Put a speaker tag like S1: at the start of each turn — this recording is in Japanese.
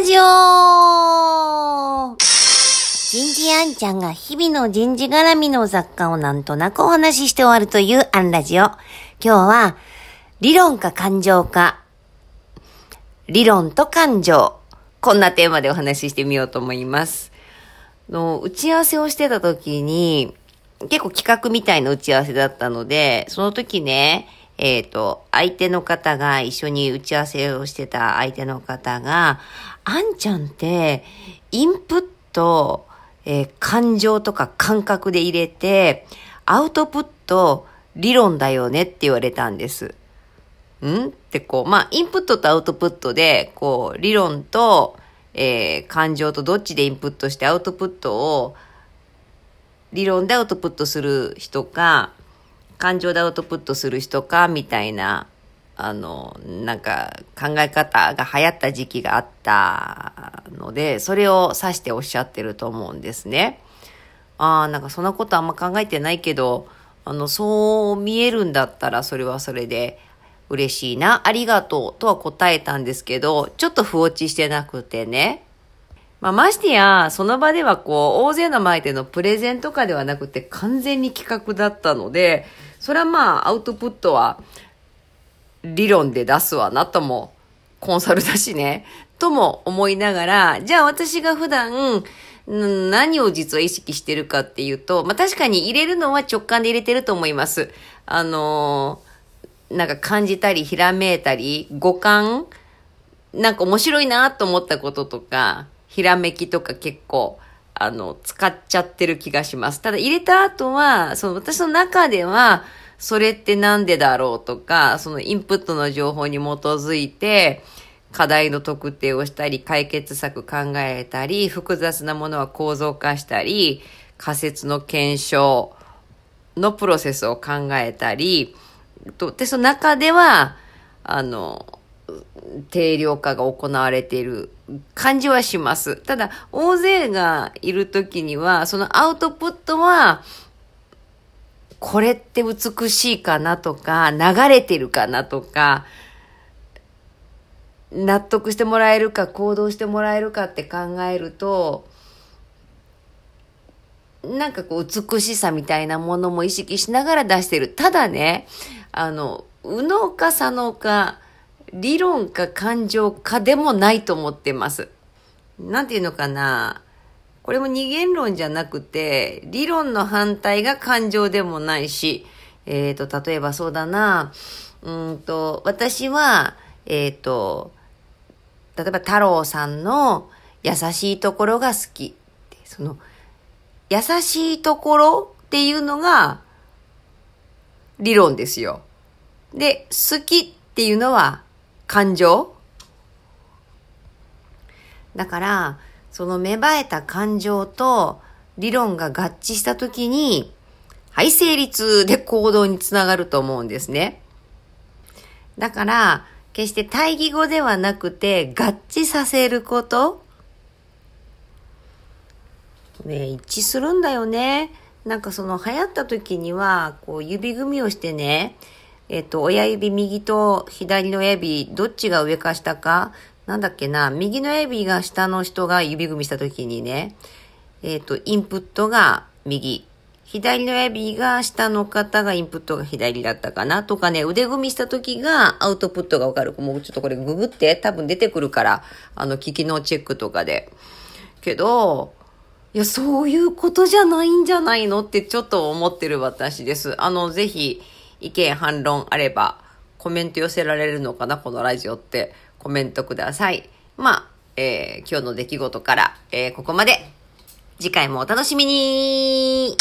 S1: ラジオ人事あんちゃんが日々の人事絡みの雑貨をなんとなくお話しして終わるというアンラジオ。今日は、理論か感情か、理論と感情。こんなテーマでお話ししてみようと思います。の打ち合わせをしてた時に、結構企画みたいな打ち合わせだったので、その時ね、えっ、ー、と、相手の方が、一緒に打ち合わせをしてた相手の方が、あんちゃんって、インプット、えー、感情とか感覚で入れて、アウトプット、理論だよねって言われたんです。ん？ってこう、まあ、インプットとアウトプットで、こう、理論と、えー、感情とどっちでインプットしてアウトプットを、理論でアウトプットする人か、感情でアウトプットする人か、みたいな、あの、なんか考え方が流行った時期があったので、それを指しておっしゃってると思うんですね。ああ、なんかそんなことあんま考えてないけど、あの、そう見えるんだったらそれはそれで嬉しいな、ありがとうとは答えたんですけど、ちょっと不落ちしてなくてね。まあ、ましてや、その場ではこう、大勢の前でのプレゼンとかではなくて完全に企画だったので、それはまあ、アウトプットは理論で出すわなとも、コンサルだしね、とも思いながら、じゃあ私が普段、何を実は意識してるかっていうと、まあ確かに入れるのは直感で入れてると思います。あのー、なんか感じたり、ひらめいたり、五感なんか面白いなと思ったこととか、ひらめきとか結構、あの、使っちゃってる気がします。ただ入れた後は、その私の中では、それってなんでだろうとか、そのインプットの情報に基づいて、課題の特定をしたり、解決策考えたり、複雑なものは構造化したり、仮説の検証のプロセスを考えたり、とで、その中では、あの、定量化が行われている感じはします。ただ、大勢がいるときには、そのアウトプットは、これって美しいかなとか、流れてるかなとか、納得してもらえるか、行動してもらえるかって考えると、なんかこう美しさみたいなものも意識しながら出してる。ただね、あの、右脳か左脳か、理論か感情かでもないと思ってます。なんていうのかな。これも二元論じゃなくて、理論の反対が感情でもないし、えっ、ー、と、例えばそうだな、うんと、私は、えっ、ー、と、例えば太郎さんの優しいところが好き。その、優しいところっていうのが理論ですよ。で、好きっていうのは感情？だから、その芽生えた感情と理論が合致したときに、はい、成立で行動につながると思うんですね。だから、決して対義語ではなくて合致させること。ね、一致するんだよね。なんかその流行った時には、こう指組みをしてね、えっ、と、親指右と左の親指、どっちが上か下か、なんだっけな、右の親指が下の人が指組みしたときにね、えっ、と、インプットが右、左の親指が下の方がインプットが左だったかなとかね、腕組みした時がアウトプットがわかる。もうちょっとこれググって多分出てくるから、あの、聞きのチェックとかで。けど、いや、そういうことじゃないんじゃないのってちょっと思ってる私です。あの、ぜひ、意見反論あればコメント寄せられるのかなこのラジオってコメントください。まあ、えー、今日の出来事から、えー、ここまで。次回もお楽しみに